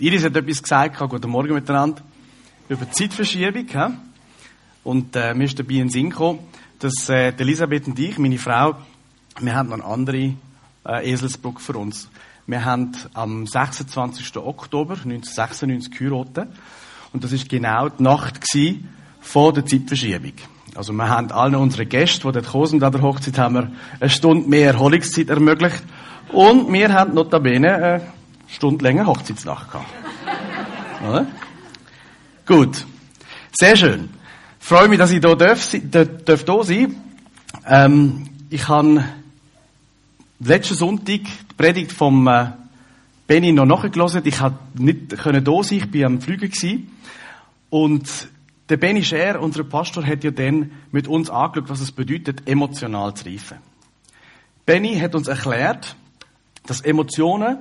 Iris hat etwas gesagt, guten Morgen miteinander, über die Zeitverschiebung. He? Und äh, mir ist dabei in den Sinn gekommen, dass äh, Elisabeth und ich, meine Frau, wir haben noch eine andere äh, Eselsbrücke für uns. Wir haben am 26. Oktober 1996 geheiratet. Und das ist genau die Nacht gewesen vor der Zeitverschiebung. Also wir haben allen unseren Gästen, die dort gekommen an der Hochzeit, haben wir eine Stunde mehr Erholungszeit ermöglicht. Und wir haben notabene eine Stunde länger Hochzeitsnacht gehabt. Oder? Gut. Sehr schön. Freue mich, dass ich hier darf, darf hier sein ähm, Ich habe letzten Sonntag die Predigt vom äh, Benny noch nachgelesen. Ich konnte nicht können da sein, ich war am Flügen. Und der Benny Scher, unser Pastor, hat ja dann mit uns angeschaut, was es bedeutet, emotional zu reifen. Benny hat uns erklärt, dass Emotionen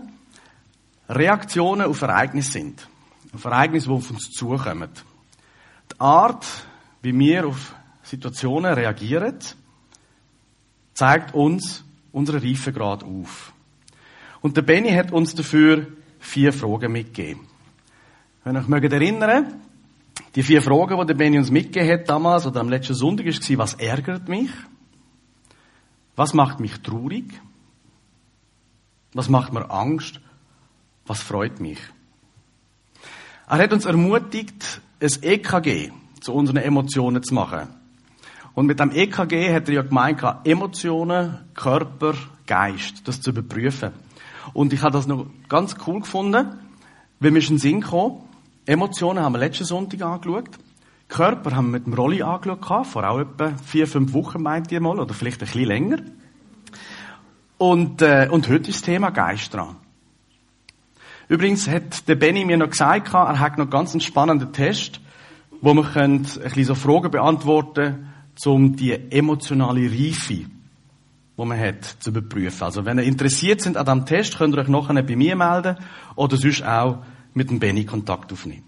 Reaktionen auf Ereignisse sind. Auf Ereignisse, die auf uns zukommen. Die Art, wie wir auf Situationen reagieren, zeigt uns unseren Reifegrad auf. Und der Benny hat uns dafür vier Fragen mitgegeben. Wenn ihr euch mögt die vier Fragen, die der Benny uns mitgegeben hat damals oder am letzten Sonntag, war, was ärgert mich? Was macht mich traurig? Was macht mir Angst? Was freut mich? Er hat uns ermutigt, ein EKG zu unseren Emotionen zu machen. Und mit dem EKG hat er ja gemeint, Emotionen, Körper, Geist, das zu überprüfen. Und ich habe das noch ganz cool gefunden, weil mir in Sinn gekommen, Emotionen haben wir letzten Sonntag angeschaut. Körper haben wir mit dem Rolli angeschaut, vor auch etwa vier, fünf Wochen, meint ihr mal, oder vielleicht ein bisschen länger. Und, äh, und heute ist das Thema Geist dran. Übrigens hat der Benny mir noch gesagt, er hat noch ganz einen spannenden Test, wo man ein bisschen so Fragen beantworten um die emotionale Reife, wo man hat, zu überprüfen. Also wenn ihr interessiert sind an diesem Test, könnt ihr euch nachher bei mir melden oder sonst auch mit dem Benny Kontakt aufnehmen.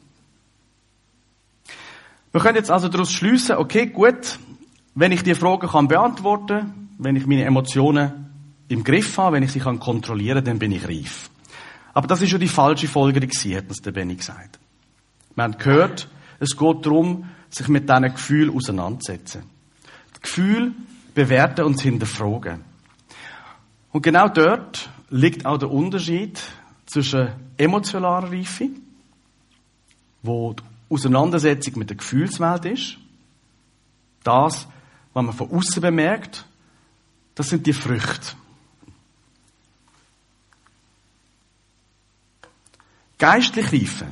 Wir können jetzt also daraus schließen, okay, gut, wenn ich die Fragen kann beantworten, wenn ich meine Emotionen im Griff habe, wenn ich sie kann kontrollieren, dann bin ich reif. Aber das ist ja die falsche Folgerung hat uns der Benny gesagt. Wir haben gehört, es geht darum, sich mit diesen Gefühlen auseinanderzusetzen. Die Gefühle bewerten und hinterfragen. Und genau dort liegt auch der Unterschied zwischen emotionaler Reife, wo die Auseinandersetzung mit der Gefühlswelt ist, das, was man von außen bemerkt, das sind die Früchte. Geistlich Reife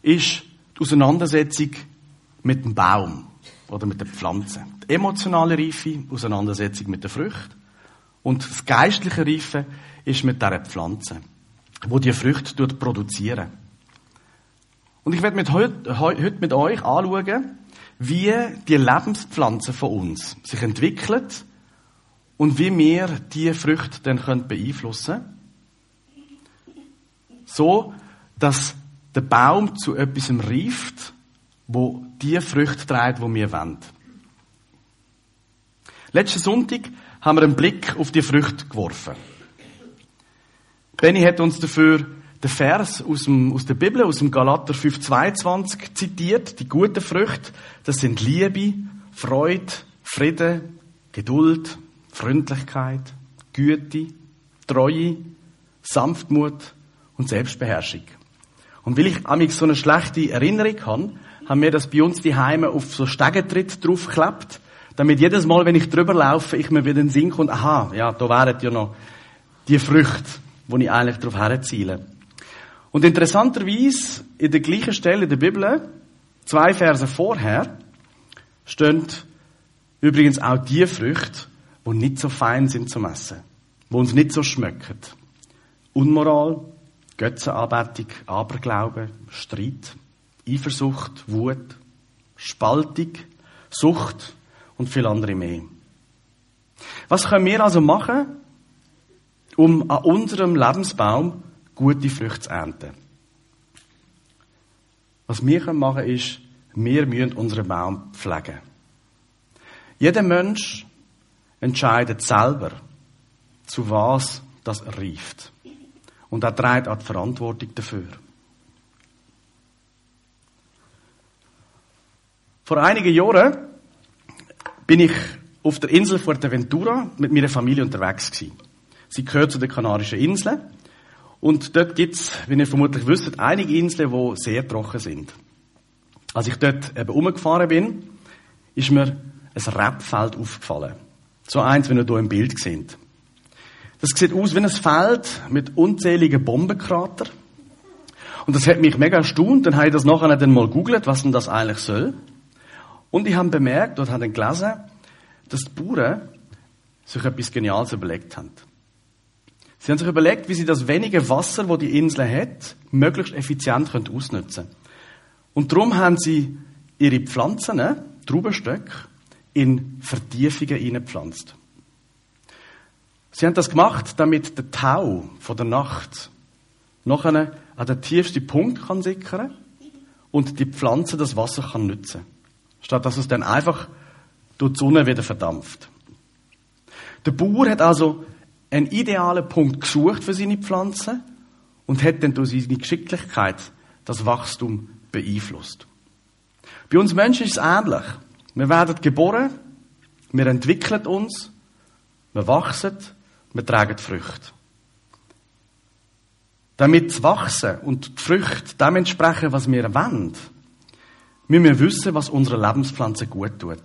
ist die Auseinandersetzung mit dem Baum oder mit der Pflanze. Die emotionale Reife, Auseinandersetzung mit der Frucht. Und das geistliche Reife ist mit dieser Pflanze, wo die Früchte produzieren. Und ich werde mit heute, heute mit euch anschauen, wie die Lebenspflanze von uns sich entwickelt und wie wir diese Früchte dann beeinflussen können. So, dass der Baum zu etwas reift, wo die Früchte trägt, wo wir wollen. Letzten Sonntag haben wir einen Blick auf die Früchte geworfen. Benny hat uns dafür den Vers aus, dem, aus der Bibel, aus dem Galater 5,22 zitiert. Die guten Früchte, das sind Liebe, Freude, Frieden, Geduld, Freundlichkeit, Güte, Treue, Sanftmut und Selbstbeherrschung. Und weil ich amig so eine schlechte Erinnerung habe, haben wir das bei uns die Heime auf so Stegentritt draufgeklebt, damit jedes Mal, wenn ich drüber laufe, ich mir wieder in den Sinn aha, ja, da wären ja noch die Früchte, wo ich eigentlich darauf herziele. Und interessanterweise, in der gleichen Stelle in der Bibel, zwei Verse vorher, stehen übrigens auch die Früchte, die nicht so fein sind zum Essen, die uns nicht so schmecken. Unmoral, Götzenanbetung, Aberglaube, Streit, Eifersucht, Wut, Spaltung, Sucht und viel andere mehr. Was können wir also machen, um an unserem Lebensbaum gute Früchte zu ernten? Was wir machen können, ist, wir müssen unseren Baum pflegen. Jeder Mensch entscheidet selber, zu was das reift. Und er trägt auch die Verantwortung dafür. Vor einigen Jahren bin ich auf der Insel Fuerteventura mit meiner Familie unterwegs gewesen. Sie gehört zu den Kanarischen Inseln. Und dort gibt es, wie ihr vermutlich wisst, einige Inseln, die sehr trocken sind. Als ich dort eben umgefahren bin, ist mir ein Rebfeld aufgefallen. So eins, wie ihr hier im Bild seht. Das sieht aus wie ein Feld mit unzähligen Bombenkrater. Und das hat mich mega erstaunt. Dann habe ich das nachher dann mal googelt, was denn das eigentlich soll. Und ich habe bemerkt, dort habe ich gelesen, dass die Bauern sich etwas Geniales überlegt haben. Sie haben sich überlegt, wie sie das wenige Wasser, das die Insel hat, möglichst effizient ausnutzen können. Und darum haben sie ihre Pflanzen, Traubenstöcke, in Vertiefungen hineingepflanzt. Sie haben das gemacht, damit der Tau von der Nacht nachher an den tiefsten Punkt kann sickern und die Pflanze das Wasser kann nutzen. Statt dass es dann einfach durch die Sonne wieder verdampft. Der Bauer hat also einen idealen Punkt gesucht für seine Pflanzen und hat dann durch seine Geschicklichkeit das Wachstum beeinflusst. Bei uns Menschen ist es ähnlich. Wir werden geboren, wir entwickeln uns, wir wachsen, wir tragen Früchte. Damit das Wachsen und die Früchte dem entsprechen, was wir wollen, müssen wir wissen, was unserer Lebenspflanze gut tut.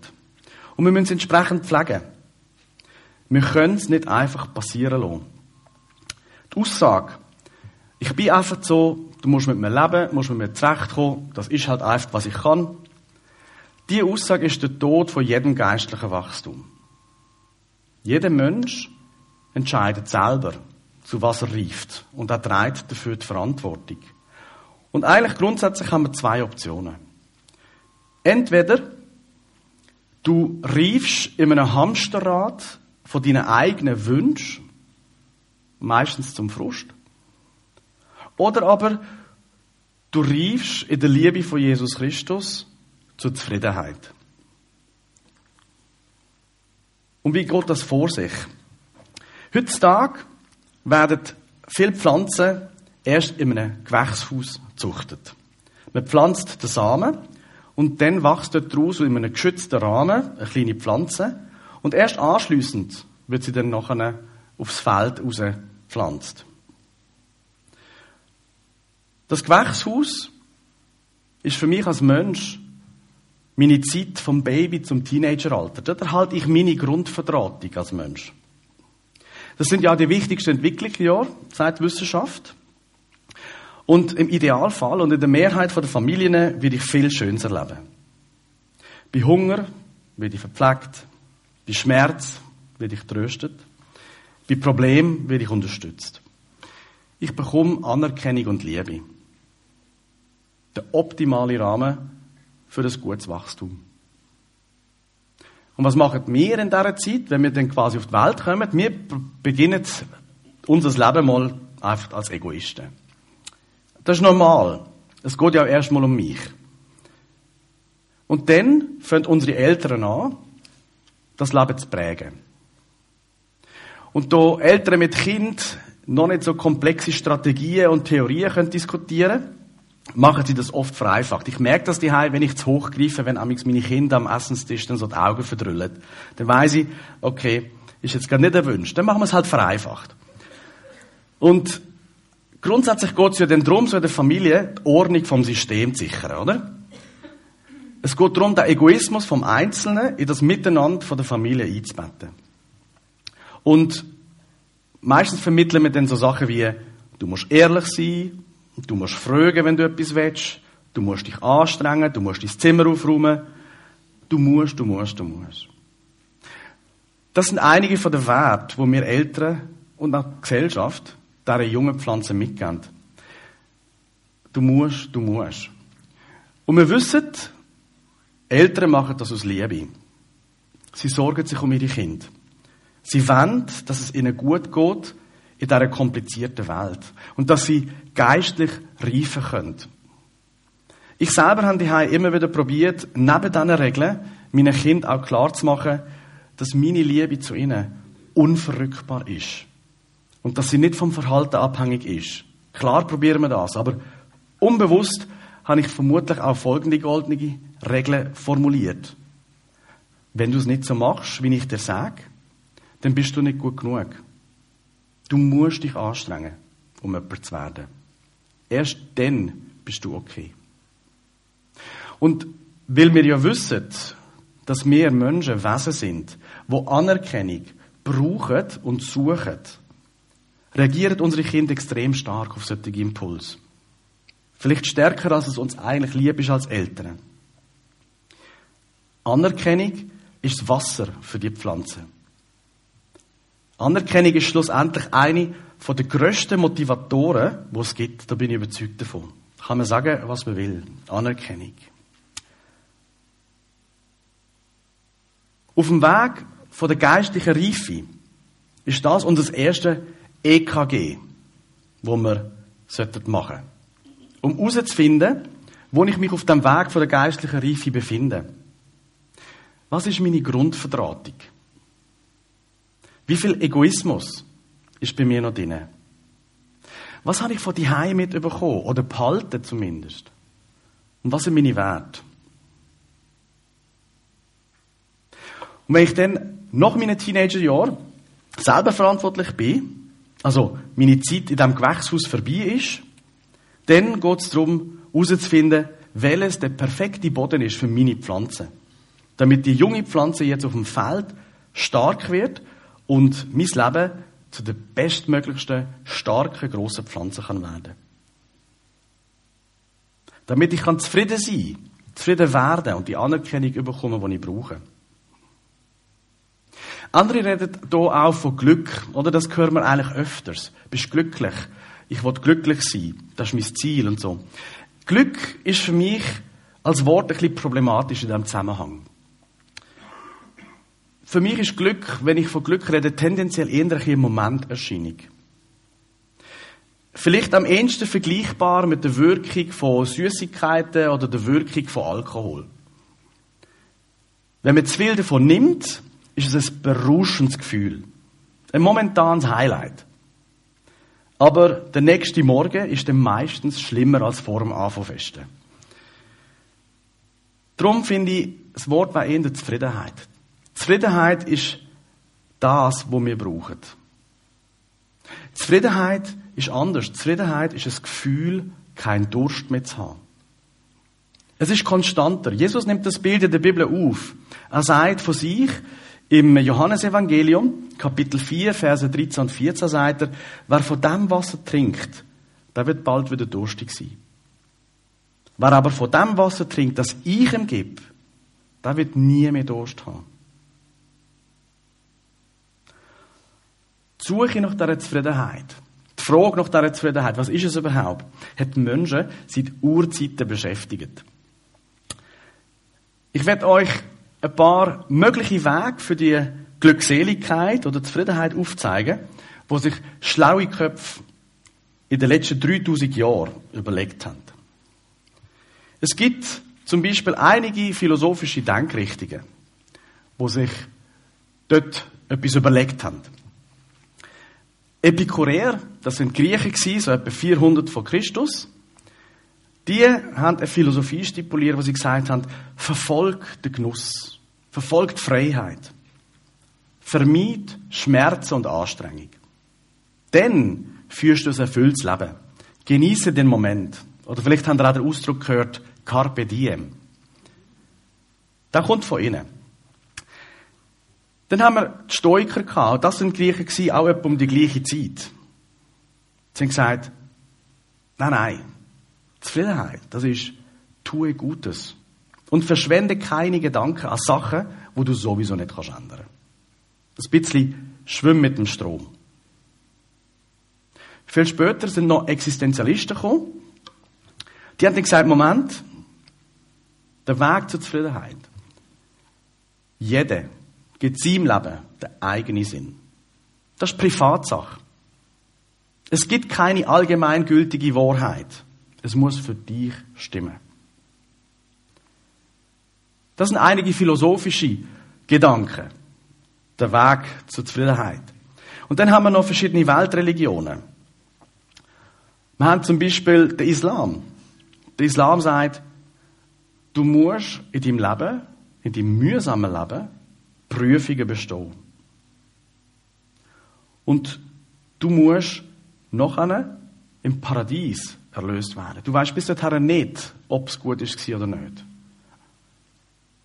Und wir müssen es entsprechend pflegen. Wir können es nicht einfach passieren lassen. Die Aussage, ich bin einfach so, du musst mit mir leben, musst mit mir zurechtkommen, das ist halt einfach, was ich kann. Diese Aussage ist der Tod von jedem geistlichen Wachstum. Jeder Mensch entscheidet selber, zu was er reift. Und er trägt dafür die Verantwortung. Und eigentlich grundsätzlich haben wir zwei Optionen. Entweder du reifst in einem Hamsterrad von deinen eigenen Wünschen, meistens zum Frust. Oder aber du reifst in der Liebe von Jesus Christus zur Zufriedenheit. Und wie geht das vor sich? Heutzutage werden viele Pflanzen erst in einem Gewächshaus gezüchtet. Man pflanzt den Samen und dann wächst dort daraus in einem geschützten Rahmen eine kleine Pflanze und erst anschließend wird sie dann nachher aufs Feld rausgepflanzt. Das Gewächshaus ist für mich als Mensch meine Zeit vom Baby zum Teenageralter. Dort erhalte ich meine Grundverdrahtung als Mensch. Das sind ja die wichtigsten Entwicklungsjahre, seit Wissenschaft. Und im Idealfall und in der Mehrheit der Familien werde ich viel Schönes erleben. Bei Hunger werde ich verpflegt, bei Schmerz werde ich tröstet. Bei Problemen werde ich unterstützt. Ich bekomme Anerkennung und Liebe. Der optimale Rahmen für ein gutes Wachstum. Und was machen wir in dieser Zeit, wenn wir dann quasi auf die Welt kommen? Wir beginnen unser Leben mal einfach als Egoisten. Das ist normal. Es geht ja erstmal um mich. Und dann fangen unsere Eltern an, das Leben zu prägen. Und da Eltern mit Kind noch nicht so komplexe Strategien und Theorien können diskutieren machen sie das oft vereinfacht. Ich merke das die wenn ich zu hoch greife, wenn amigs meine Kinder am Essenstisch dann so die Augen verdrüllen. Dann weiß ich, okay, ist jetzt gar nicht erwünscht. Dann machen wir es halt vereinfacht. Und grundsätzlich geht es ja dann darum, so in der Familie die Ordnung vom System zu sichern, oder? Es geht darum, den Egoismus vom Einzelnen in das Miteinander von der Familie einzubetten. Und meistens vermitteln wir dann so Sachen wie, du musst ehrlich sein, du musst fragen, wenn du etwas willst, du musst dich anstrengen, du musst dein Zimmer aufräumen, du musst, du musst, du musst. Das sind einige von den Werten, die wir Eltern und auch die Gesellschaft dieser jungen Pflanzen mitgeben. Du musst, du musst. Und wir wissen, Eltern machen das aus Liebe. Sie sorgen sich um ihre Kinder. Sie wollen, dass es ihnen gut geht in dieser komplizierten Welt. Und dass sie geistlich reifen können. Ich selber habe die immer wieder probiert, neben diesen Regeln meinen Kind auch klar zu machen, dass meine Liebe zu ihnen unverrückbar ist. Und dass sie nicht vom Verhalten abhängig ist. Klar probieren wir das, aber unbewusst habe ich vermutlich auch folgende goldene Regel formuliert. Wenn du es nicht so machst, wie ich dir sage, dann bist du nicht gut genug. Du musst dich anstrengen, um jemand zu werden. Erst dann bist du okay. Und weil wir ja wissen, dass wir Menschen Wesen sind, wo Anerkennung brauchen und suchen, reagieren unsere Kinder extrem stark auf solche Impulse. Vielleicht stärker, als es uns eigentlich lieb ist als Eltern. Anerkennung ist das Wasser für die Pflanze. Anerkennung ist schlussendlich eine von den grössten Motivatoren, die es gibt. Da bin ich überzeugt davon. Kann man sagen, was man will. Anerkennung. Auf dem Weg von der geistlichen Reife ist das unser erste EKG, wo wir machen sollten. Um herauszufinden, wo ich mich auf dem Weg von der geistlichen Reife befinde. Was ist meine Grundverdrahtung? Wie viel Egoismus ist bei mir noch drin? Was habe ich von die mit bekommen? Oder behalten zumindest? Und was sind meine Werte? Und wenn ich dann nach meinen Teenagerjahren selber verantwortlich bin, also meine Zeit in diesem Gewächshaus vorbei ist, dann geht es darum, herauszufinden, welches der perfekte Boden ist für meine Pflanze. Damit die junge Pflanze jetzt auf dem Feld stark wird und mein Leben zu der bestmöglichsten, starken, grossen Pflanze kann werden. Damit ich kann zufrieden sein, zufrieden werden und die Anerkennung bekommen, die ich brauche. Andere reden hier auch von Glück, oder? Das hören wir eigentlich öfters. Bist glücklich? Ich will glücklich sein. Das ist mein Ziel und so. Glück ist für mich als Wort ein bisschen problematisch in diesem Zusammenhang. Für mich ist Glück, wenn ich von Glück rede, tendenziell eher eine Momenterscheinung. Vielleicht am ehesten vergleichbar mit der Wirkung von Süßigkeiten oder der Wirkung von Alkohol. Wenn man zu viel davon nimmt, ist es ein berauschendes Gefühl. Ein momentanes Highlight. Aber der nächste Morgen ist dann meistens schlimmer als vor dem Anfangen Darum finde ich, das Wort war eher Zufriedenheit. Zufriedenheit ist das, was wir brauchen. Zufriedenheit ist anders. Zufriedenheit ist ein Gefühl, keinen Durst mehr zu haben. Es ist konstanter. Jesus nimmt das Bild in der Bibel auf. Er sagt von sich, im Johannesevangelium, Kapitel 4, Verse 13 und 14 sagt er, wer von dem Wasser trinkt, der wird bald wieder durstig sein. Wer aber von dem Wasser trinkt, das ich ihm gebe, der wird nie mehr Durst haben. Suche nach dieser Zufriedenheit, die Frage nach dieser Zufriedenheit, was ist es überhaupt, hat Menschen seit Urzeiten beschäftigt. Ich werde euch ein paar mögliche Wege für die Glückseligkeit oder Zufriedenheit aufzeigen, wo sich schlaue Köpfe in den letzten 3000 Jahren überlegt haben. Es gibt zum Beispiel einige philosophische Denkrichtungen, wo sich dort etwas überlegt haben. Epikureer, das sind Griechen so etwa 400 vor Christus, die haben eine Philosophie stipuliert, wo sie gesagt haben, verfolgt den Genuss, verfolgt Freiheit, vermeid Schmerzen und Anstrengung. Dann führst du ein erfülltes Leben. Genieße den Moment. Oder vielleicht haben ihr auch den Ausdruck gehört, Carpe Diem. Das kommt von innen. Dann haben wir die Stoiker gehabt. Das sind Griechen auch etwa um die gleiche Zeit. Sie haben gesagt, nein, nein, Zufriedenheit, das ist, tue Gutes. Und verschwende keine Gedanken an Sachen, wo du sowieso nicht kannst ändern. Ein bisschen schwimm mit dem Strom. Viel später sind noch Existenzialisten gekommen. Die haben dann gesagt, Moment, der Weg zur Zufriedenheit. Jeder gibt seinem Leben den eigenen Sinn. Das ist Privatsache. Es gibt keine allgemeingültige Wahrheit. Es muss für dich stimmen. Das sind einige philosophische Gedanken. Der Weg zur Zufriedenheit. Und dann haben wir noch verschiedene Weltreligionen. Wir haben zum Beispiel den Islam. Der Islam sagt, du musst in deinem Leben, in deinem mühsamen Leben, Prüfungen bestehen. Und du musst nachher im Paradies erlöst werden. Du weißt bis dahin nicht, ob es gut ist oder nicht.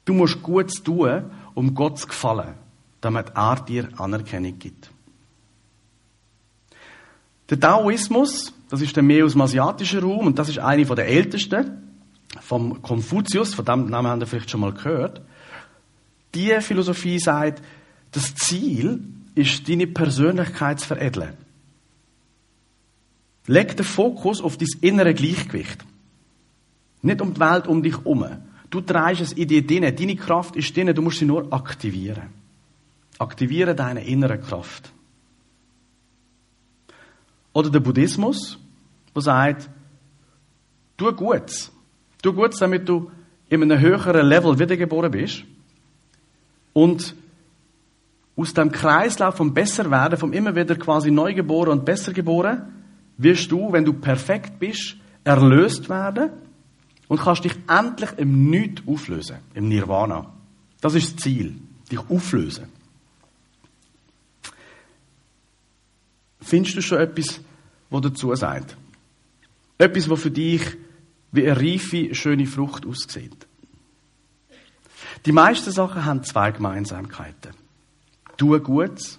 Du musst Gutes tun, um Gott zu gefallen, damit er dir Anerkennung gibt. Der Taoismus, das ist der mehr aus dem asiatischen Raum und das ist eine der ältesten, vom Konfuzius, von dem Namen haben wir vielleicht schon mal gehört. Die Philosophie sagt, das Ziel ist, deine Persönlichkeit zu veredeln. Leg den Fokus auf dein innere Gleichgewicht. Nicht um die Welt um dich herum. Du trägst es in dir drin. Deine Kraft ist drin. Du musst sie nur aktivieren. Aktiviere deine innere Kraft. Oder der Buddhismus, der sagt, tu Gutes. Tu Gutes, damit du in einem höheren Level wiedergeboren bist. Und aus dem Kreislauf vom Besserwerden, vom immer wieder quasi Neugeboren und besser geboren, wirst du, wenn du perfekt bist, erlöst werden und kannst dich endlich im Nichts auflösen, im Nirvana. Das ist das Ziel, dich auflösen. Findest du schon etwas, was dazu sagt? Etwas, was für dich wie eine reife, schöne Frucht aussieht. Die meisten Sachen haben zwei Gemeinsamkeiten. Tu Gutes,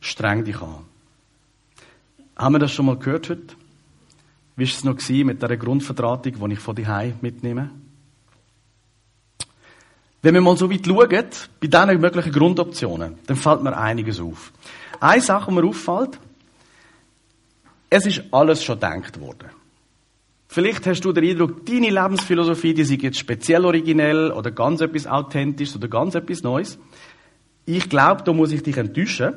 streng dich an. Haben wir das schon mal gehört heute? Wie war es noch mit der Grundvertratung, die ich von Hause mitnehme? Wenn wir mal so weit schauen, bei diesen möglichen Grundoptionen, dann fällt mir einiges auf. Eine Sache, die mir auffällt, es ist alles schon gedacht worden. Vielleicht hast du den Eindruck, deine Lebensphilosophie, die ist jetzt speziell originell oder ganz etwas Authentisches oder ganz etwas Neues. Ich glaube, da muss ich dich enttäuschen.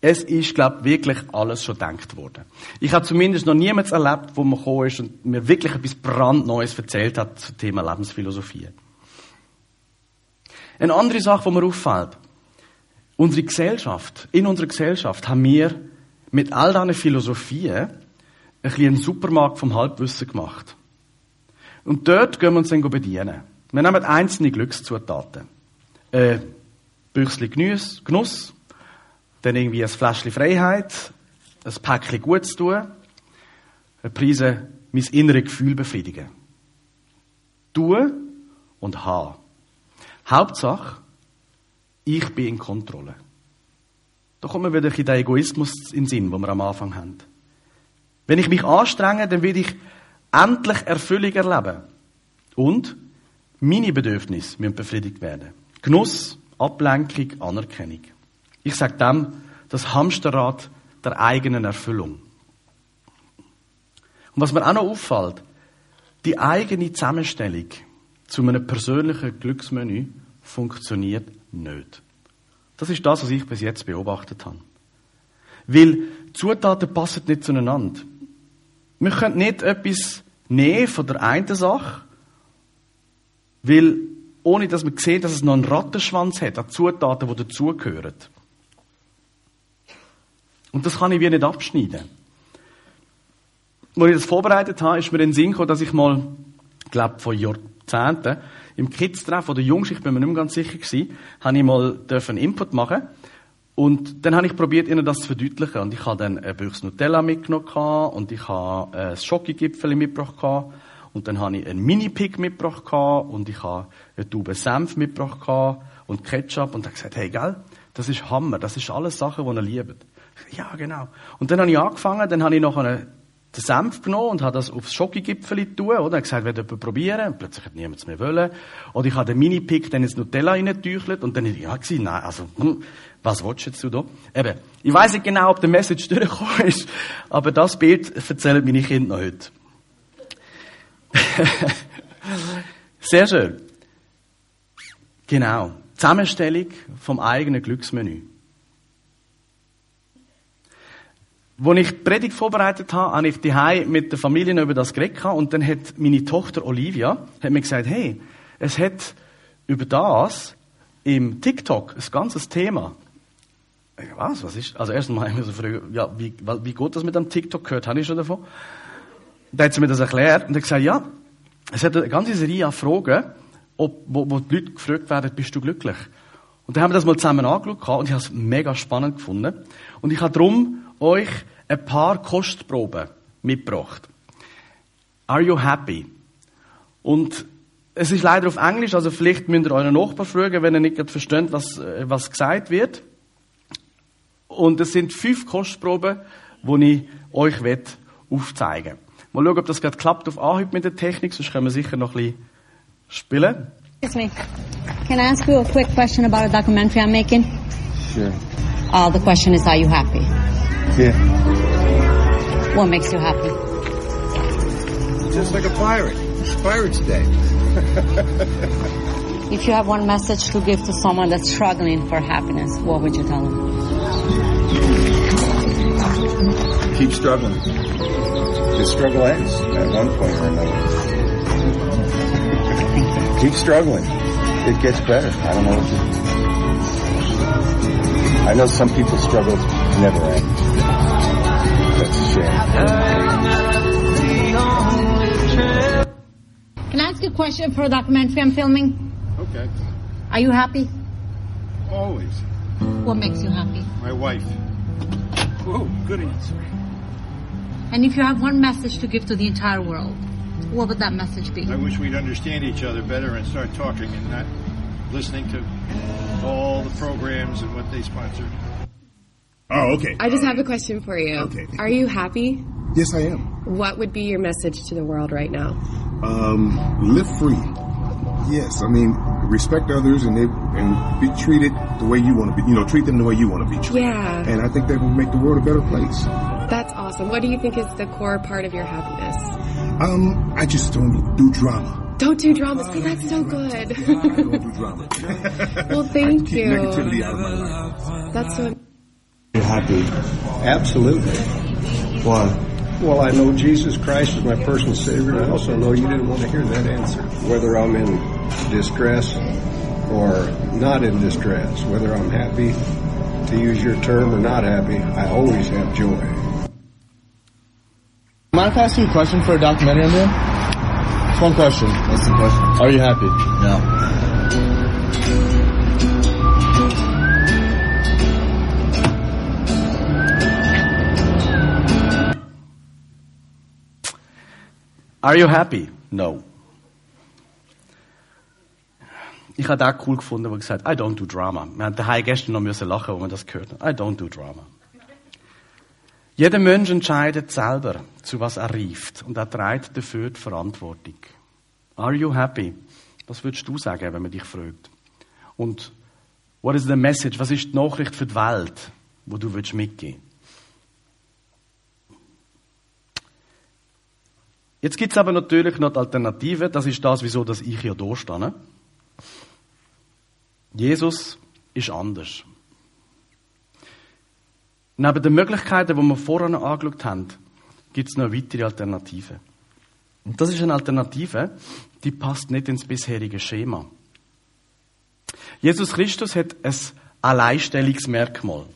Es ist, glaube wirklich alles schon gedacht worden. Ich habe zumindest noch niemals erlebt, wo man gekommen ist und mir wirklich etwas brandneues erzählt hat zum Thema Lebensphilosophie. Eine andere Sache, die mir auffällt. Unsere Gesellschaft, in unserer Gesellschaft haben wir mit all diesen Philosophien ein bisschen einen Supermarkt vom Halbwissen gemacht. Und dort gehen wir uns dann bedienen. Wir nehmen einzelne Glückszutaten. Ein Büchsli Genuss, dann irgendwie ein Fläschchen Freiheit, ein Päckchen Gutes tun, eine Prise mein inneres Gefühl befriedigen. Tun und haben. Hauptsache, ich bin in Kontrolle. Da kommt mir wieder ein der Egoismus in den Sinn, den wir am Anfang haben. Wenn ich mich anstrenge, dann will ich endlich Erfüllung erleben. Und meine Bedürfnisse müssen befriedigt werden. Genuss, Ablenkung, Anerkennung. Ich sage dem das Hamsterrad der eigenen Erfüllung. Und was mir auch noch auffällt, die eigene Zusammenstellung zu einem persönlichen Glücksmenü funktioniert nicht. Das ist das, was ich bis jetzt beobachtet habe. Weil Zutaten passen nicht zueinander. Wir können nicht etwas nehmen von der einen Sache, weil ohne dass wir sehen, dass es noch einen Rattenschwanz hat an Zutaten, die dazugehören. Und das kann ich wie nicht abschneiden. Als ich das vorbereitet habe, ist mir in den Sinn gekommen, dass ich mal, ich glaube, vor Jahrzehnten, im Kids-Treff oder Jungs, ich bin mir nicht mehr ganz sicher gewesen, habe ich mal einen Input machen und dann habe ich probiert, ihnen das zu verdeutlichen. Und ich habe dann ein Büchs Nutella mitgenommen und ich habe ein Schokogipfel mitgebracht und dann habe ich einen Mini-Pick mitgebracht und ich habe eine Tube Senf mitgebracht und Ketchup und habe gesagt, hey, gell, das ist Hammer, das ist alles Sachen, die ihr liebt. Ja, genau. Und dann habe ich angefangen, dann habe ich noch einen, den Senf genommen und habe das aufs Schokogipfel tun, oder? Ich gesagt, will jemand probieren? Und plötzlich hat niemand es mehr wollen. Oder ich habe den Mini-Pick dann ins Nutella reingetüchelt und dann habe ich, gewesen, nein, also, hm, was willst du da? Eben, ich weiß nicht genau, ob der Message durchgekommen ist, aber das Bild erzählen meine Kinder noch heute. Sehr schön. Genau. Zusammenstellung vom eigenen Glücksmenü. Als ich die Predigt vorbereitet habe, habe ich die mit der Familie über das geredet und dann hat meine Tochter Olivia hat mir gesagt, hey, es hat über das im TikTok ein ganzes Thema. Was? Was ist? Also erstmal haben wir so früh, ja, wie, wie geht das mit dem TikTok gehört? Habe ich schon davon? da hat sie mir das erklärt und hat gesagt, ja, es hat eine ganze Serie an Fragen, ob, wo, wo die Leute gefragt werden, bist du glücklich? Und dann haben wir das mal zusammen angeschaut und ich habe es mega spannend gefunden. Und ich habe darum euch ein paar Kostproben mitgebracht. Are you happy? Und es ist leider auf Englisch, also vielleicht müsst ihr euren Nachbar fragen, wenn ihr nicht versteht, was, äh, was gesagt wird. Und es sind fünf Kostproben, die ich euch aufzeigen will. Mal schauen, ob das gerade klappt auf Anhieb mit der Technik, sonst können wir sicher noch ein bisschen spielen. Excuse me. Can I ask you a quick question about a documentary I'm making? Sure. Uh, the question is, are you happy? Yeah. What makes you happy? Just like a pirate. It's Pirate's Day. If you have one message to give to someone that's struggling for happiness, what would you tell them? Keep struggling. The struggle ends at one point or another. Keep struggling. It gets better. I don't know what to... I know some people's struggles never end. That's a shame. Can I ask a question for a documentary I'm filming? Okay. Are you happy? Always. What makes you happy? My wife. Whoa, good answer. And if you have one message to give to the entire world, what would that message be? I wish we'd understand each other better and start talking and not listening to all the programs and what they sponsor. Oh, okay. I just have a question for you. Okay. Are you happy? Yes, I am. What would be your message to the world right now? Um, live free. Yes, I mean respect others and they and be treated the way you want to be. You know, treat them the way you want to be treated. Yeah. And I think that will make the world a better place. That's awesome. What do you think is the core part of your happiness? Um, I just don't do drama. Don't do drama. See, that's so good. Don't do drama. well, thank Keep you. negativity out of my life. That's so. You're happy. Absolutely. Why? Well, I know Jesus Christ is my personal Savior, and I also know you didn't want to hear that answer. Whether I'm in distress or not in distress, whether I'm happy, to use your term, or not happy, I always have joy. Mind if I ask you a question for a documentary I'm doing? It's one question. What's the question? Are you happy? No. Are you happy? No. Ich habe auch cool gefunden, wo gesagt I don't do drama. Wir haben daheim gestern noch müssen lachen, wo wir das gehört haben. I don't do drama. Jeder Mensch entscheidet selber, zu was er reift. Und er trägt dafür die Verantwortung. Are you happy? Was würdest du sagen, wenn man dich fragt? Und what is the message? Was ist die Nachricht für die Welt, wo du willst mitgeben? Jetzt gibt es aber natürlich noch die Alternative. Das ist das, wieso dass ich hier stehe. Jesus ist anders. Neben den Möglichkeiten, die wir vorher noch angeschaut haben, gibt es noch eine weitere Alternative. Und das ist eine Alternative, die passt nicht ins bisherige Schema. Jesus Christus hat ein Alleinstellungsmerkmal,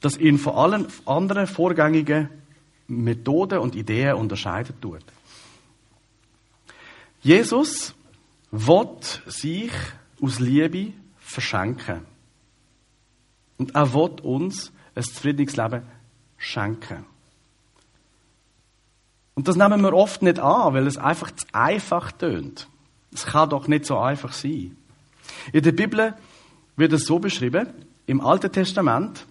das ihn von allen anderen vorgängigen Methoden und Ideen unterscheidet tut. Jesus will sich aus Liebe verschenken. Und er will uns ein zufriedenes Leben schenken. Und das nehmen wir oft nicht an, weil es einfach zu einfach tönt. Es kann doch nicht so einfach sein. In der Bibel wird es so beschrieben, im Alten Testament,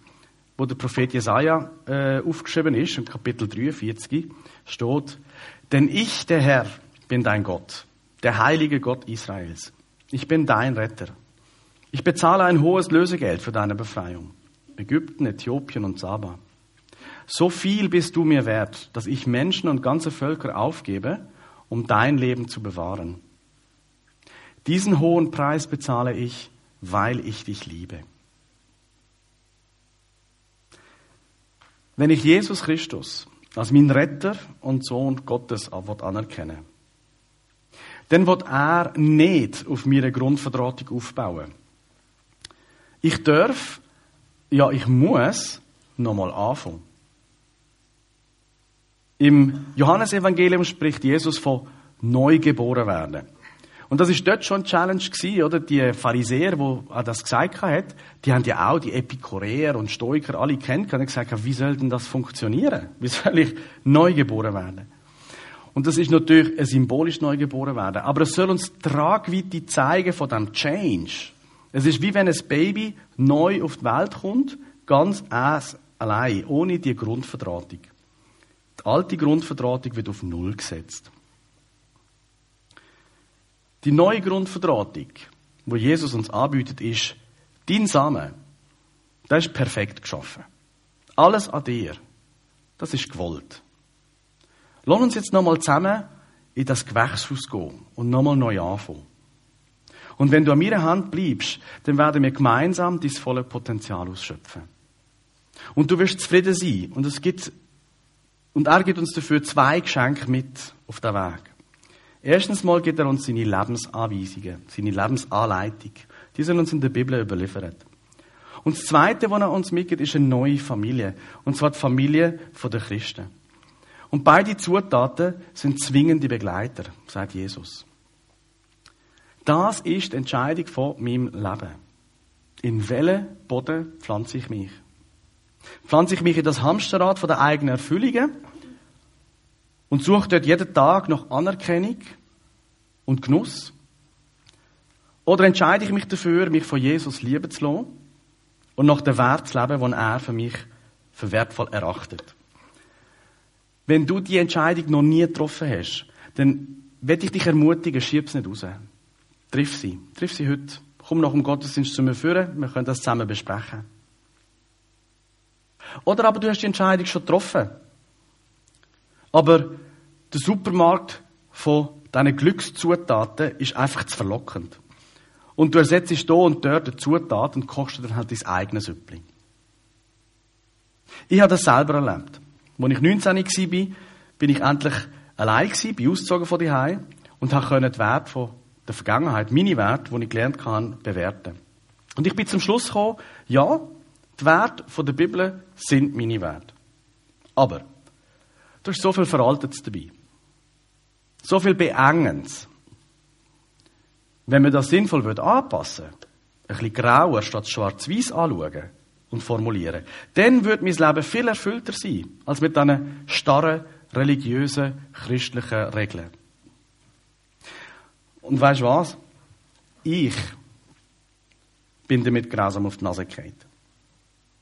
wo der Prophet Jesaja äh, aufgeschrieben ist, im Kapitel 43, steht, denn ich, der Herr, bin dein Gott, der heilige Gott Israels. Ich bin dein Retter. Ich bezahle ein hohes Lösegeld für deine Befreiung. Ägypten, Äthiopien und Saba. So viel bist du mir wert, dass ich Menschen und ganze Völker aufgebe, um dein Leben zu bewahren. Diesen hohen Preis bezahle ich, weil ich dich liebe. Wenn ich Jesus Christus als mein Retter und Sohn Gottes anerkenne, dann wird er nicht auf meine Grundverdrahtung aufbauen. Ich darf, ja, ich muss nochmal anfangen. Im Johannesevangelium spricht Jesus von neugeboren werden. Und das ist dort schon eine Challenge gewesen, oder? Die Pharisäer, die das gesagt haben, die haben ja auch die Epikureer und Stoiker alle kennt, haben gesagt, wie soll denn das funktionieren? Wie soll ich neugeboren werden? Und das ist natürlich ein symbolisch neugeboren werden. Aber es soll uns Tragweite zeigen von dem Change. Es ist wie wenn ein Baby neu auf die Welt kommt, ganz allein, ohne die Grundverdrahtung. Die alte Grundverdrahtung wird auf Null gesetzt. Die neue Grundverdrahtung, wo Jesus uns anbietet, ist, dein Samen, der ist perfekt geschaffen. Alles an dir, das ist gewollt. Lass uns jetzt nochmal zusammen in das Gewächshaus gehen und nochmal neu anfangen. Und wenn du an meiner Hand bleibst, dann werden wir gemeinsam dein volle Potenzial ausschöpfen. Und du wirst zufrieden sein. Und es gibt, und er gibt uns dafür zwei Geschenke mit auf den Weg. Erstens mal gibt er uns seine Lebensanweisungen, seine Lebensanleitung. Die sind uns in der Bibel überliefert. Und das Zweite, was er uns mitgibt, ist eine neue Familie. Und zwar die Familie der Christen. Und beide Zutaten sind zwingende Begleiter, sagt Jesus. Das ist die Entscheidung von meinem Leben. In welchen Boden pflanze ich mich? Pflanze ich mich in das Hamsterrad der eigenen Erfüllungen und suche dort jeden Tag nach Anerkennung und Genuss? Oder entscheide ich mich dafür, mich von Jesus lieben zu lassen und nach dem Wert zu leben, den er für mich für wertvoll erachtet? Wenn du die Entscheidung noch nie getroffen hast, dann werde ich dich ermutigen, schieb es nicht raus. Triff sie. Triff sie heute. Komm nach dem Gottesdienst zu mir führen. Wir können das zusammen besprechen. Oder aber du hast die Entscheidung schon getroffen. Aber der Supermarkt von diesen Glückszutaten ist einfach zu verlockend. Und du ersetzt hier und dort eine Zutat und kochst dann halt dein eigenes Süppli. Ich habe das selber erlebt. Als ich 19 war, bin ich endlich allein bin ausgezogen von daheim und habe die Werte von der Vergangenheit, meine Werte, die ich gelernt habe, bewerten. Und ich bin zum Schluss gekommen, ja, die Werte der Bibel sind meine Werte. Aber da ist so viel Veraltetes dabei. So viel Beengendes. Wenn man das sinnvoll würde anpassen, ein bisschen grauer statt schwarz-weiß anschauen und formulieren, dann würde mein Leben viel erfüllter sein, als mit diesen starren, religiösen, christlichen Regeln. Und weißt du was? Ich bin damit grausam auf die Nase gefallen.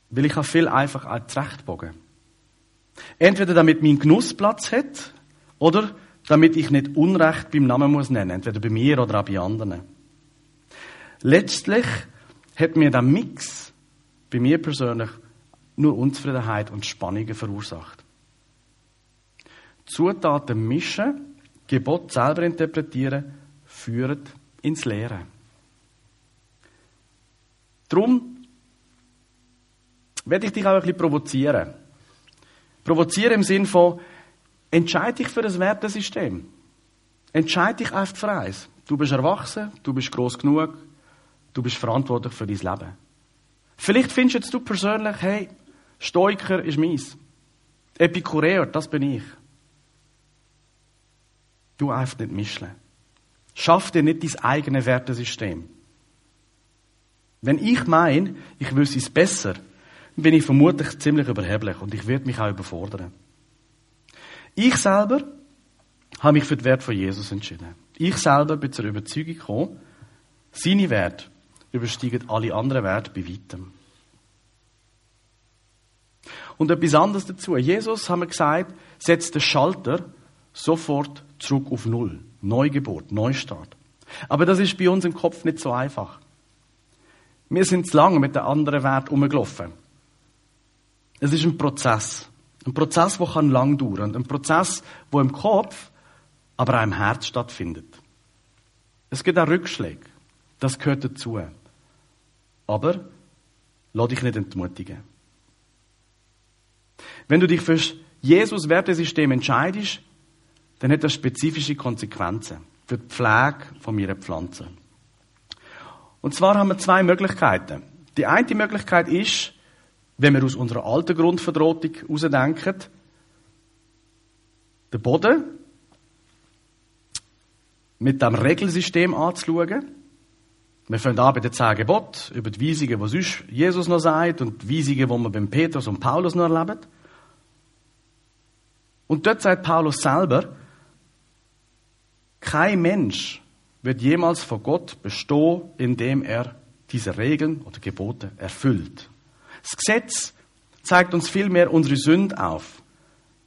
Weil ich habe viel einfach auch zurechtbogen. Entweder damit mein Genuss Platz hat, oder damit ich nicht Unrecht beim Namen muss nennen, entweder bei mir oder auch bei anderen. Letztlich hat mir der Mix bei mir persönlich nur Unzufriedenheit und Spannungen verursacht. Zutaten mischen, Gebot selber interpretieren, führt ins Leere. Drum werde ich dich auch ein bisschen provozieren. Provozieren im Sinn von, entscheide dich für ein Wertesystem. Entscheide dich einfach für eins. Du bist erwachsen, du bist groß genug, du bist verantwortlich für dein Leben. Vielleicht findest du persönlich, hey, Stoiker ist meins. Epikureer, das bin ich. Du einfach nicht mischen. Schaff dir nicht dein eigenes Wertesystem. Wenn ich meine, ich wüsste es besser, bin ich vermutlich ziemlich überheblich und ich werde mich auch überfordern. Ich selber habe mich für den Wert von Jesus entschieden. Ich selber bin zur Überzeugung gekommen, seine Werte übersteigen alle anderen Werte bei weitem. Und etwas anderes dazu. Jesus, haben wir gesagt, setzt den Schalter sofort zurück auf Null. Neugeburt, Neustart. Aber das ist bei uns im Kopf nicht so einfach. Wir sind zu lange mit den anderen Werten umgelaufen. Es ist ein Prozess. Ein Prozess, der kann lang dauern. Ein Prozess, der im Kopf, aber auch im Herz stattfindet. Es gibt auch Rückschläge. Das gehört dazu. Aber lass dich nicht entmutigen. Wenn du dich für Jesus Wertesystem entscheidest, dann hat das spezifische Konsequenzen für die Pflege von meiner Pflanze. Und zwar haben wir zwei Möglichkeiten. Die eine Möglichkeit ist, wenn wir aus unserer alten Grundverdrohung herausdenken, den Boden mit dem Regelsystem anzuschauen. Wir fangen an bei den zehn Geboten, über die Weisungen, die sonst Jesus noch sagt und die Weisungen, die wir beim Petrus und Paulus noch erleben. Und dort sagt Paulus selber, kein Mensch wird jemals vor Gott bestehen, indem er diese Regeln oder Gebote erfüllt. Das Gesetz zeigt uns vielmehr unsere Sünde auf.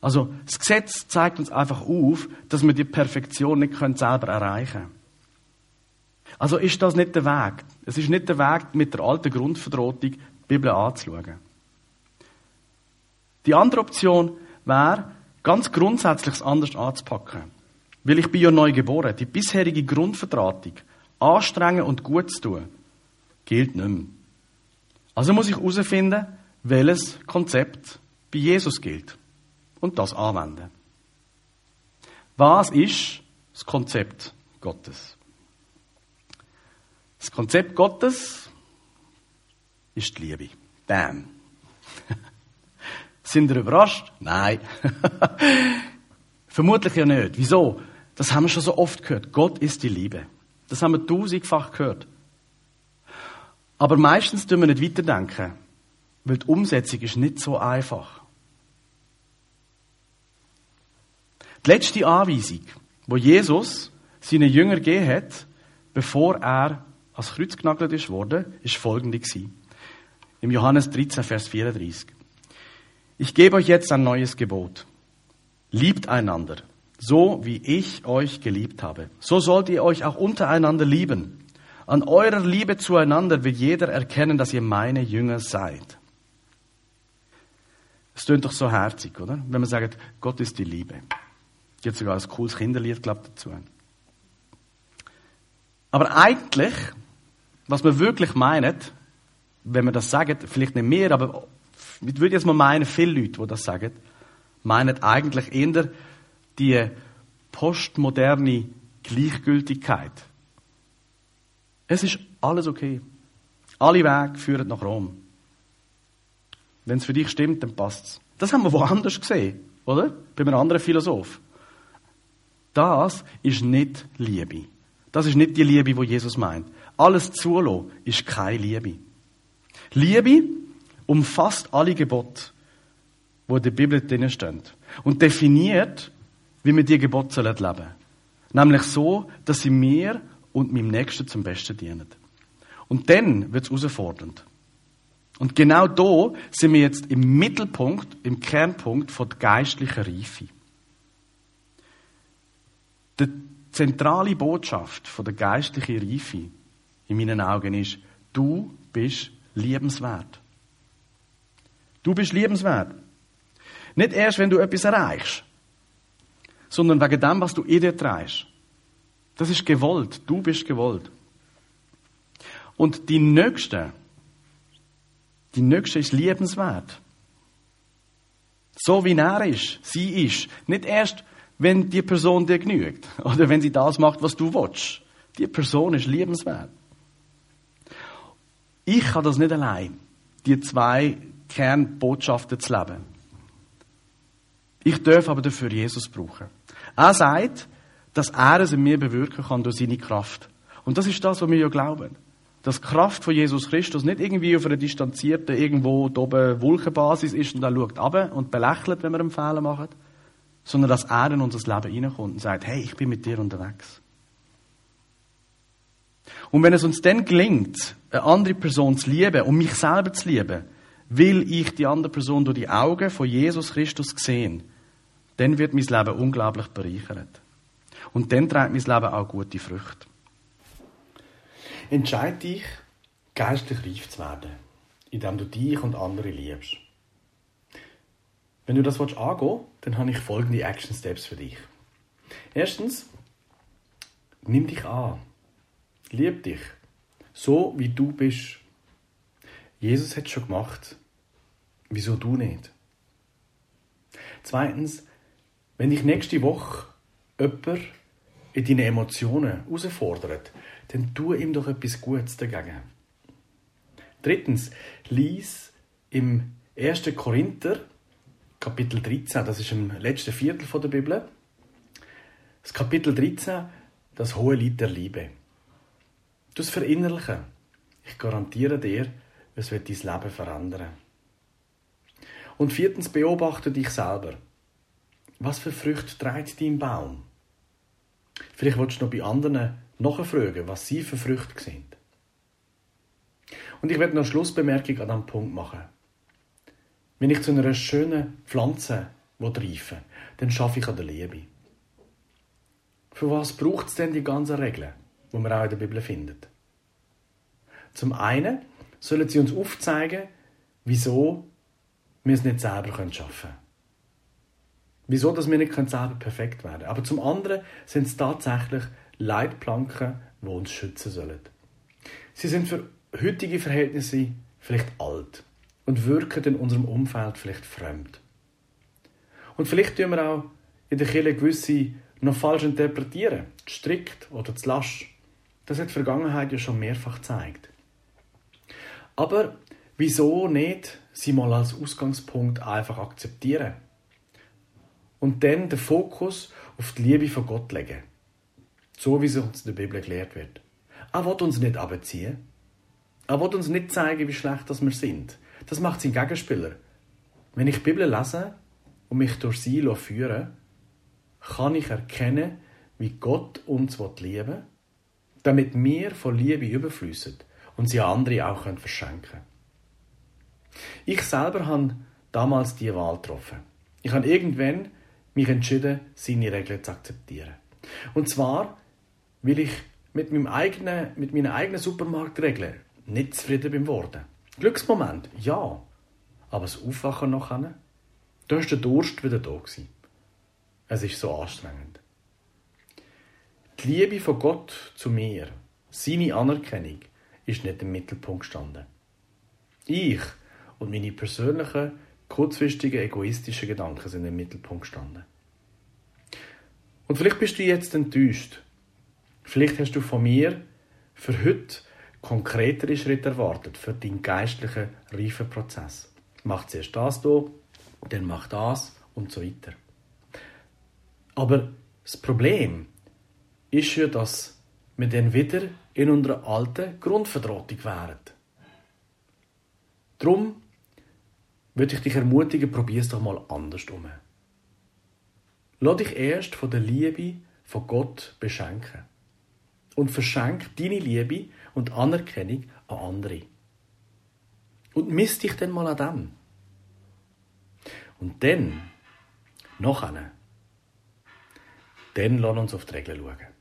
Also das Gesetz zeigt uns einfach auf, dass wir die Perfektion nicht selber erreichen können. Also ist das nicht der Weg. Es ist nicht der Weg, mit der alten Grundverdrohung die Bibel anzuschauen. Die andere Option wäre, ganz grundsätzlich anders anzupacken. Weil ich bin ja neu geboren. Die bisherige Grundvertratung, anstrengen und gut zu tun, gilt nicht mehr. Also muss ich herausfinden, welches Konzept bei Jesus gilt. Und das anwenden. Was ist das Konzept Gottes? Das Konzept Gottes ist die Liebe. Bam. Sind ihr überrascht? Nein. Vermutlich ja nicht. Wieso? Das haben wir schon so oft gehört. Gott ist die Liebe. Das haben wir tausendfach gehört. Aber meistens tun wir nicht weiterdenken, weil die Umsetzung ist nicht so einfach. Die letzte Anweisung, wo Jesus seinen Jünger gegeben hat, bevor er ans Kreuz genagelt ist worden, ist folgende gewesen. Im Johannes 13, Vers 34. Ich gebe euch jetzt ein neues Gebot. Liebt einander, so wie ich euch geliebt habe. So sollt ihr euch auch untereinander lieben. An eurer Liebe zueinander wird jeder erkennen, dass ihr meine Jünger seid. Es tönt doch so herzig, oder? Wenn man sagt, Gott ist die Liebe. Gibt sogar ein cooles Kinderlied, glaube ich, dazu. Aber eigentlich, was man wirklich meint, wenn man das sagt, vielleicht nicht mehr, aber ich würde jetzt mal meinen, viele Leute, die das sagen, meinen eigentlich eher die postmoderne Gleichgültigkeit. Es ist alles okay. Alle Wege führen nach Rom. Wenn es für dich stimmt, dann passt es. Das haben wir woanders gesehen, oder? Bei einem anderen Philosoph. Das ist nicht Liebe. Das ist nicht die Liebe, wo Jesus meint. Alles zulassen ist keine Liebe. Liebe umfasst alle Gebote, die in der Bibel drin stehen. Und definiert, wie wir diese Gebote leben sollen. Nämlich so, dass sie mir und meinem Nächsten zum Besten dienen. Und dann wird es herausfordernd. Und genau da sind wir jetzt im Mittelpunkt, im Kernpunkt von der geistlichen Reife. Die zentrale Botschaft von der geistlichen Reife in meinen Augen ist, du bist liebenswert. Du bist liebenswert. Nicht erst, wenn du etwas erreichst, sondern wegen dem, was du in dir trägst. Das ist gewollt. Du bist gewollt. Und die Nächste, die Nächste ist liebenswert. So wie er ist, sie ist. Nicht erst, wenn die Person dir genügt oder wenn sie das macht, was du willst. Die Person ist liebenswert. Ich kann das nicht allein, die zwei Kernbotschaften zu leben. Ich darf aber dafür Jesus brauchen. Er sagt, dass er es in mir bewirken kann durch seine Kraft. Und das ist das, was wir ja glauben. Dass die Kraft von Jesus Christus nicht irgendwie auf einer distanzierten, irgendwo oben Wolkenbasis ist und er schaut ab und belächelt, wenn wir einen Fehler machen, sondern dass er in unser Leben hineinkommt und sagt, hey, ich bin mit dir unterwegs. Und wenn es uns dann gelingt, eine andere Person zu lieben und mich selber zu lieben, will ich die andere Person durch die Augen von Jesus Christus sehen, dann wird mein Leben unglaublich bereichert. Und dann trägt mein Leben auch gute Früchte. Entscheide dich, geistlich reif zu werden, indem du dich und andere liebst. Wenn du das angehen willst, dann habe ich folgende Action Steps für dich. Erstens, nimm dich an. Lieb dich. So wie du bist. Jesus hat es schon gemacht. Wieso du nicht? Zweitens, wenn dich nächste Woche jemand in deinen Emotionen herausfordert, dann tu ihm doch etwas Gutes dagegen. Drittens, lies im 1. Korinther Kapitel 13, das ist im letzten Viertel der Bibel. Das Kapitel 13, das hohe Lied der Liebe. Du es verinnerlichen. Ich garantiere dir, es wird dein Leben verändern. Und viertens, beobachte dich selber. Was für Früchte trägt dein Baum? Vielleicht willst du noch bei anderen nachfragen, was sie für Früchte sind. Und ich werde noch eine Schlussbemerkung an diesem Punkt machen. Wenn ich zu einer schönen Pflanze reife, dann schaffe ich an der Liebe. Für was braucht es denn die ganzen Regeln, die man auch in der Bibel findet? Zum einen sollen sie uns aufzeigen, wieso wir es nicht selber schaffen können. Wieso, dass wir nicht selber perfekt werden können. Aber zum anderen sind es tatsächlich Leitplanken, die uns schützen sollen. Sie sind für heutige Verhältnisse vielleicht alt und wirken in unserem Umfeld vielleicht fremd. Und vielleicht tun wir auch in der Kirche gewisse noch falsch interpretieren, strikt oder zu lasch. Das hat die Vergangenheit ja schon mehrfach gezeigt. Aber wieso nicht sie mal als Ausgangspunkt einfach akzeptieren? Und dann den Fokus auf die Liebe von Gott legen. So wie es uns in der Bibel gelehrt wird. Er will uns nicht abziehen. Er will uns nicht zeigen, wie schlecht wir sind. Das macht sein Gegenspieler. Wenn ich die Bibel lese und mich durch sie führe, kann ich erkennen, wie Gott uns lieben will, damit wir von Liebe überflüssen und sie andere auch verschenken können. Ich selber habe damals die Wahl getroffen. Ich habe irgendwann mich entschieden, seine Regeln zu akzeptieren. Und zwar, weil ich mit, meinem eigenen, mit meinen eigenen Supermarktregeln nicht zufrieden bin worden. Glücksmoment, ja. Aber das Aufwachen noch da war der Durst wieder da. Es ist so anstrengend. Die Liebe von Gott zu mir, seine Anerkennung, ist nicht im Mittelpunkt gestanden. Ich und meine persönlichen, kurzfristigen, egoistischen Gedanken sind im Mittelpunkt gestanden. Und vielleicht bist du jetzt enttäuscht. Vielleicht hast du von mir für heute konkretere Schritte erwartet für deinen geistlichen Reifenprozess. Mach zuerst das hier, dann mach das und so weiter. Aber das Problem ist ja, dass wir dann wieder in unserer alten Grundverdrohung wären. Darum würde ich dich ermutigen, probier es doch mal andersrum. Lass dich erst von der Liebe von Gott beschenken. Und verschenk deine Liebe und Anerkennung an andere. Und misst dich dann mal an dem. Und dann, noch eine, dann lass uns auf die Regeln schauen.